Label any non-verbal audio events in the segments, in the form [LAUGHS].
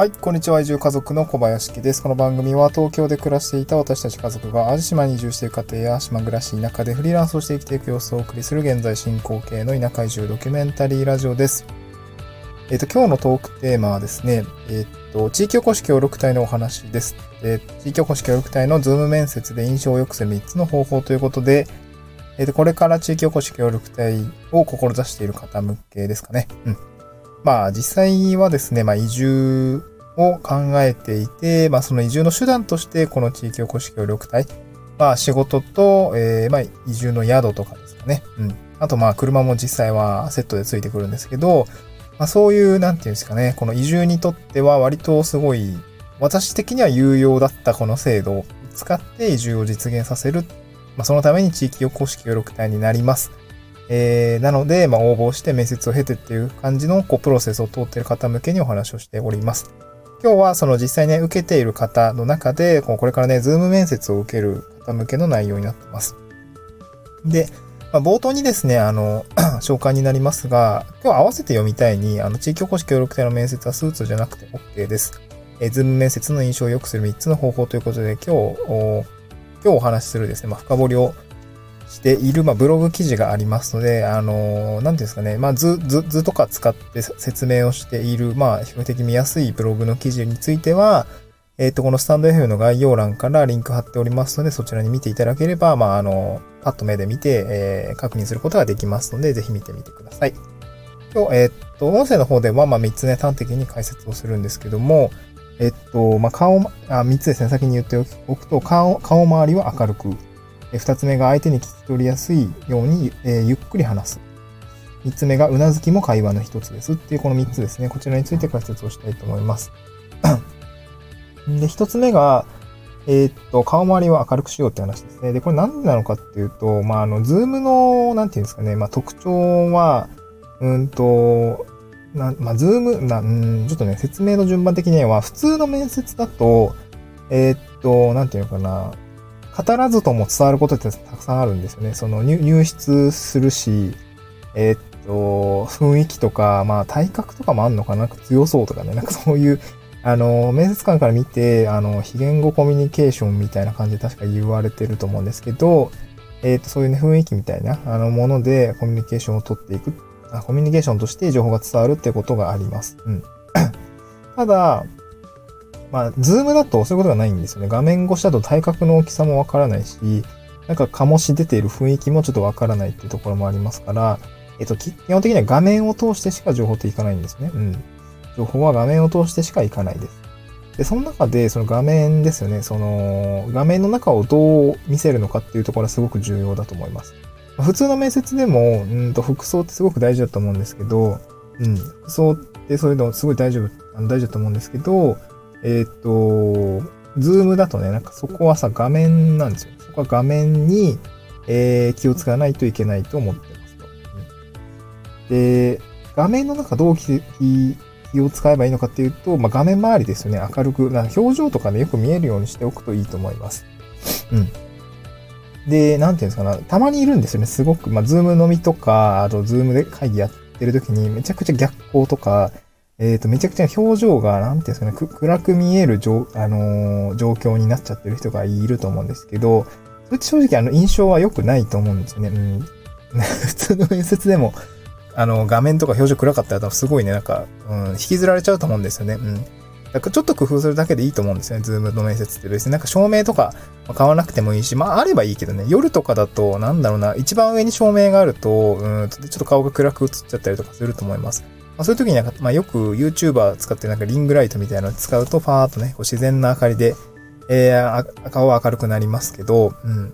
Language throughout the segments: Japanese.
はい、こんにちは。移住家族の小林家です。この番組は東京で暮らしていた私たち家族が淡路島に移住している家庭や島暮らし田舎でフリーランスをして生きていく様子をお送りする現在進行形の田舎移住ドキュメンタリーラジオです。えっ、ー、と、今日のトークテーマはですね、えっ、ー、と、地域おこし協力隊のお話です。で地域おこし協力隊のズーム面接で印象を良くする3つの方法ということで、えっ、と、これから地域おこし協力隊を志している方向けですかね。うん。まあ、実際はですね、まあ、移住を考えていて、まあ、その移住の手段として、この地域おこし協力隊、まあ、仕事と、えー、まあ、移住の宿とかですかね。うん。あと、まあ、車も実際はセットでついてくるんですけど、まあ、そういう、なんていうんですかね、この移住にとっては割とすごい、私的には有用だったこの制度を使って移住を実現させる。まあ、そのために地域おこし協力隊になります。えー、なので、まあ、応募して面接を経てっていう感じの、こう、プロセスを通っている方向けにお話をしております。今日はその実際ね、受けている方の中で、これからね、ズーム面接を受ける方向けの内容になってます。で、まあ、冒頭にですね、あの、[CLEARS THROAT] 紹介になりますが、今日合わせて読みたいに、あの、地域おこし協力隊の面接はスーツじゃなくて OK です。えー、ズーム面接の印象を良くする3つの方法ということで、今日、今日お話しするですね、まあ、深掘りをしている、まあ、ブログ記事がありますので、あのー、なんですかね、まあ、図、図、図とか使って説明をしている、まあ、比較的見やすいブログの記事については、えっ、ー、と、このスタンド FM の概要欄からリンク貼っておりますので、そちらに見ていただければ、まあ、あの、パッと目で見て、えー、確認することができますので、ぜひ見てみてください。今日、えっ、と、音声の方では、まあ、3つね、端的に解説をするんですけども、えっと、まあ、顔、あ、3つですね、先に言っておくと、顔、顔周りは明るく、二つ目が相手に聞き取りやすいように、ゆっくり話す。三つ目がうなずきも会話の一つですっていうこの三つですね。こちらについて解説をしたいと思います。[CLEARS THROAT] で、一つ目が、えー、っと、顔周りを明るくしようって話ですね。で、これ何なのかっていうと、まあ、あの、ズームの、なんていうんですかね、まあ、特徴は、うんと、なまあ、ズーム、な、うん、ちょっとね、説明の順番的には、普通の面接だと、えー、っと、なんていうのかな、語らずとも伝わることってたくさんあるんですよね。その入室するし、えー、っと、雰囲気とか、まあ体格とかもあんのかな？強そうとかね。なんかそういう、あの、面接官から見て、あの、非言語コミュニケーションみたいな感じで確か言われてると思うんですけど、えー、っと、そういうね、雰囲気みたいな、あの、ものでコミュニケーションを取っていく。コミュニケーションとして情報が伝わるってことがあります。うん。[COUGHS] ただ、まあ、ズームだとそういうことがないんですよね。画面越しだと体格の大きさもわからないし、なんか醸し出ている雰囲気もちょっとわからないっていうところもありますから、えっと、基本的には画面を通してしか情報っていかないんですね。うん。情報は画面を通してしかいかないです。で、その中で、その画面ですよね。その、画面の中をどう見せるのかっていうところはすごく重要だと思います。普通の面接でも、うんと、服装ってすごく大事だと思うんですけど、うん、服装ってそういうのすごい大丈夫、大事だと思うんですけど、えっ、ー、と、ズームだとね、なんかそこはさ、画面なんですよ。そこは画面に、えー、気を使わないといけないと思ってますと。で、画面の中どう気気を使えばいいのかっていうと、まあ、画面周りですよね、明るく、表情とかね、よく見えるようにしておくといいと思います。うん。で、なんていうんですかな、たまにいるんですよね、すごく。まあ、ズーム飲みとか、あと、ズームで会議やってる時に、めちゃくちゃ逆光とか、えっ、ー、と、めちゃくちゃ表情が、なんていうんですかね、暗く見える状、あのー、状況になっちゃってる人がいると思うんですけど、それって正直あの印象は良くないと思うんですよね。うん、[LAUGHS] 普通の面接でも、あの、画面とか表情暗かったらすごいね、なんか、うん、引きずられちゃうと思うんですよね。うん。だからちょっと工夫するだけでいいと思うんですよね。ズームの面接って別になんか照明とか買わなくてもいいし、まああればいいけどね、夜とかだと、なんだろうな、一番上に照明があると、うん、ちょっと顔が暗く映っちゃったりとかすると思います。まあ、そういう時になんか、まあ、よく YouTuber 使ってなんかリングライトみたいなの使うと、ファーっとね、こう自然な明かりで、えー、顔は明るくなりますけど、うん。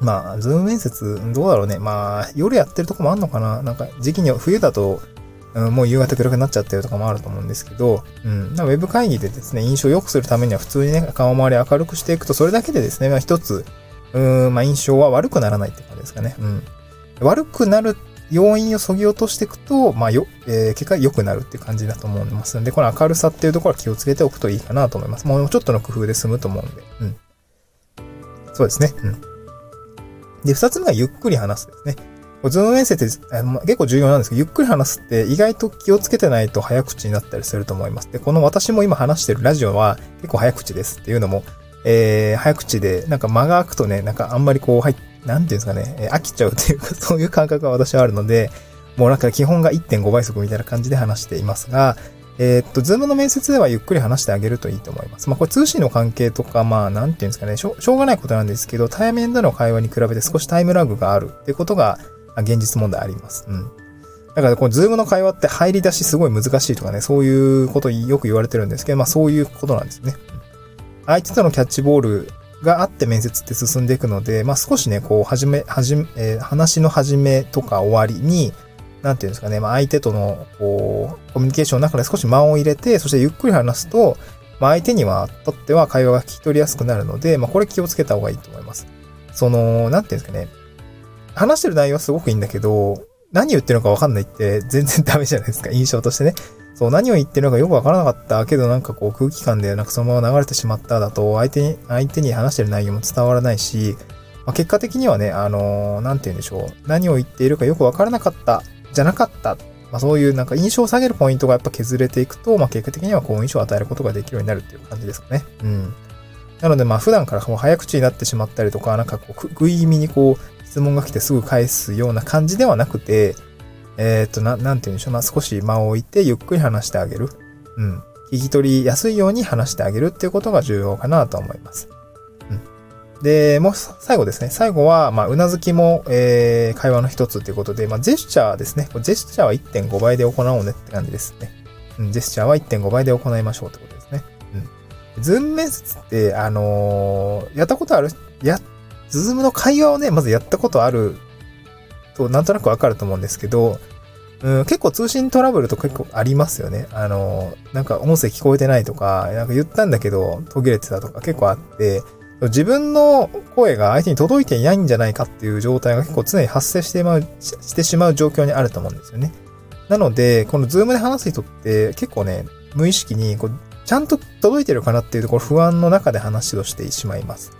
まあ、ズーム面接、どうだろうね。まあ、夜やってるとこもあんのかななんか、時期に、冬だと、うん、もう夕方暗くなっちゃってるとかもあると思うんですけど、うん。ウェブ会議でですね、印象を良くするためには普通にね、顔周り明るくしていくと、それだけでですね、まあ一つ、うん、まあ印象は悪くならないって感じですかね。うん。悪くなる要因を削ぎ落としていくと、まあよ、えー、結果良くなるっていう感じだと思いますので、この明るさっていうところは気をつけておくといいかなと思います。もうちょっとの工夫で済むと思うんで。うん。そうですね。うん。で、二つ目がゆっくり話すですね。ズーム面接って結構重要なんですけど、ゆっくり話すって意外と気をつけてないと早口になったりすると思います。で、この私も今話してるラジオは結構早口ですっていうのも、えー、早口で、なんか間が空くとね、なんかあんまりこう、はい、なんていうんですかね、飽きちゃうっていうか、そういう感覚が私はあるので、もうなんか基本が1.5倍速みたいな感じで話していますが、えー、っと、ズームの面接ではゆっくり話してあげるといいと思います。まあ、これ通信の関係とか、まあ、なんていうんですかねしょ、しょうがないことなんですけど、対面での会話に比べて少しタイムラグがあるってことが、現実問題あります。うん。だから、このズームの会話って入り出しすごい難しいとかね、そういうことよく言われてるんですけど、まあ、そういうことなんですね。相手とのキャッチボールがあって面接って進んでいくので、まあ、少しね、こう、はじめ、はじめ、えー、話の始めとか終わりに、なんていうんですかね、まあ、相手との、こう、コミュニケーションの中で少し間を入れて、そしてゆっくり話すと、まあ、相手には、とっては会話が聞き取りやすくなるので、まあ、これ気をつけた方がいいと思います。その、なんていうんですかね、話してる内容はすごくいいんだけど、何言ってるのかわかんないって全然ダメじゃないですか、印象としてね。そう、何を言ってるのかよくわからなかったけど、なんかこう空気感でなんかそのまま流れてしまっただと、相手に、相手に話してる内容も伝わらないし、まあ、結果的にはね、あのー、なんて言うんでしょう。何を言っているかよくわからなかったじゃなかった。まあ、そういうなんか印象を下げるポイントがやっぱ削れていくと、まあ、結果的には好印象を与えることができるようになるっていう感じですかね。うん。なのでまあ普段からもう早口になってしまったりとか、なんかこう、食い気味にこう、質問が来てすぐ返すような感じではなくて、えっ、ー、と、な、なんて言うんでしょう。まあ少し間を置いてゆっくり話してあげる。うん。聞き取りやすいように話してあげるっていうことが重要かなと思います。うんで、もう最後ですね。最後は、まあ、うなずきも、えー、会話の一つということで、まあ、ジェスチャーですね。ジェスチャーは1.5倍で行おうねって感じですね。うん、ジェスチャーは1.5倍で行いましょうってことですね。うん。ズーム面接って、あのー、やったことある？や、ズームの会話をね、まずやったことあると、なんとなくわかると思うんですけど、うん、結構通信トラブルとか結構ありますよね。あの、なんか音声聞こえてないとか、なんか言ったんだけど途切れてたとか結構あって、自分の声が相手に届いていないんじゃないかっていう状態が結構常に発生してまうしてしまう状況にあると思うんですよね。なので、このズームで話す人って結構ね、無意識にこうちゃんと届いてるかなっていうところ不安の中で話をしてしまいます。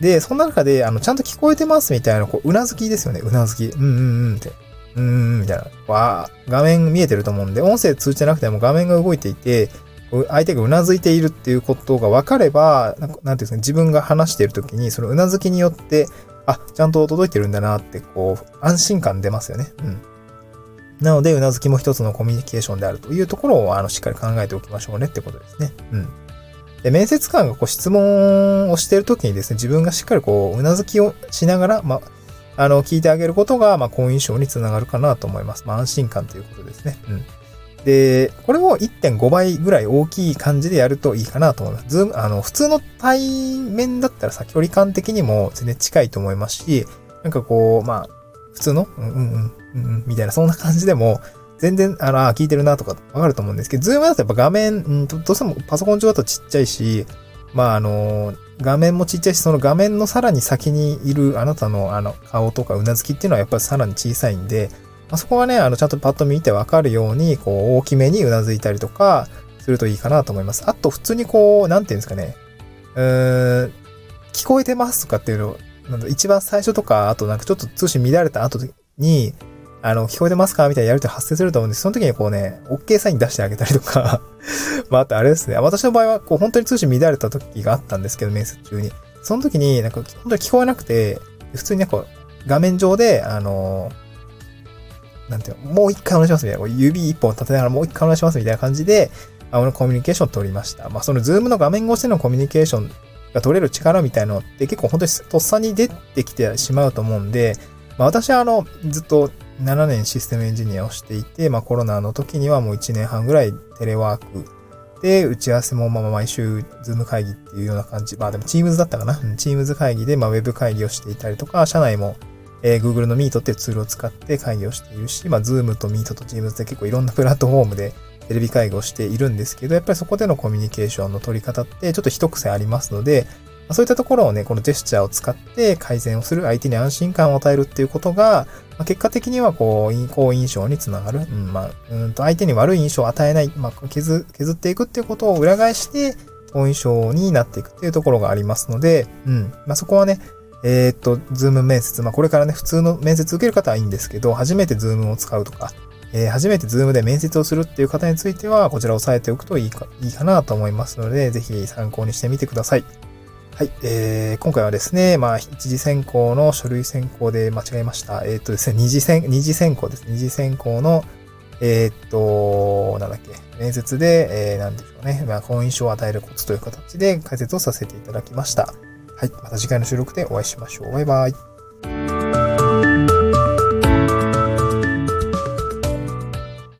で、そんな中で、あの、ちゃんと聞こえてますみたいな、こう、うなずきですよね。うなずき。うんうんうんって。うんうんみたいな。わ画面見えてると思うんで、音声通じてなくても画面が動いていて、相手がうなずいているっていうことが分かれば、なんていうんですか、自分が話しているときに、そのうなずきによって、あ、ちゃんと届いてるんだなって、こう、安心感出ますよね。うん。なので、うなずきも一つのコミュニケーションであるというところを、あの、しっかり考えておきましょうねってことですね。うん。で、面接官がこう質問をしているときにですね、自分がしっかりこう、うなずきをしながら、まあ、あの、聞いてあげることが、まあ、好印象につながるかなと思います。まあ、安心感ということですね。うん。で、これを1.5倍ぐらい大きい感じでやるといいかなと思います。ズーム、あの、普通の対面だったらさ、距離感的にも全然近いと思いますし、なんかこう、まあ、普通の、うんうんうん、うん、みたいな、そんな感じでも、全然、あの、聞いてるなとかわかると思うんですけど、ズームだとやっぱ画面、うんどうしてもパソコン上だとちっちゃいし、まあ、あの、画面もちっちゃいし、その画面のさらに先にいるあなたのあの顔とかうなずきっていうのはやっぱりさらに小さいんで、あそこはね、あの、ちゃんとパッと見てわかるように、こう、大きめにうなずいたりとか、するといいかなと思います。あと、普通にこう、なんていうんですかね、うーん、聞こえてますとかっていうの、なん一番最初とか、あとなんかちょっと通信乱れた後に、あの、聞こえてますか？みたいなやると発生すると思うんです。その時にこうね、OK サイン出してあげたりとか [LAUGHS] まあ、あとあれですね。私の場合は、こう、本当に通信乱れた時があったんですけど、面接中に。その時に、なんか、本当に聞こえなくて、普通になんか、画面上で、あのーなんていうの、もう一回お願いしますみたいな、指一本立てながらもう一回お願いしますみたいな感じで、あのコミュニケーションを取りました。まあ、そのズームの画面越しでのコミュニケーションが取れる力みたいなのって結構本当にとっさに出てきてしまうと思うんで、まあ、私はあの、ずっと7年システムエンジニアをしていて、まあ、コロナの時にはもう1年半ぐらいテレワークで、打ち合わせもまあ毎週ズーム会議っていうような感じ。まあでも Teams だったかな？Teams 会議でまあウェブ会議をしていたりとか、社内もえー、Google の Meet っていうツールを使って会議をしているし、まあ、Zoom と Meet と Teams で結構いろんなプラットフォームでテレビ会議をしているんですけど、やっぱりそこでのコミュニケーションの取り方ってちょっと一癖ありますので、そういったところをね、このジェスチャーを使って改善をする、相手に安心感を与えるっていうことが、まあ、結果的にはこう、好印象につながる。うん、まあ、うんと相手に悪い印象を与えない、まあ、削削っていくっていうことを裏返して、好印象になっていくっていうところがありますので、うん、まあ、そこはね、えー、っと、 Zoom 面接、まあ、これからね、普通の面接受ける方はいいんですけど、初めて Zoom を使うとか、えー、初めてズームで面接をするっていう方については、こちらを押さえておくといいか、いいかなと思いますので、ぜひ参考にしてみてください。はい、えー、今回はですね、まあ、一次選考の書類選考で間違えました。えー、っとですね、二次選、二次選考です。二次選考の、えー、っと、なんだっけ、面接で、えー、なんでしょうね、まあ、好印象を与えるコツという形で解説をさせていただきました。はい、また次回の収録でお会いしましょう。バイバイ。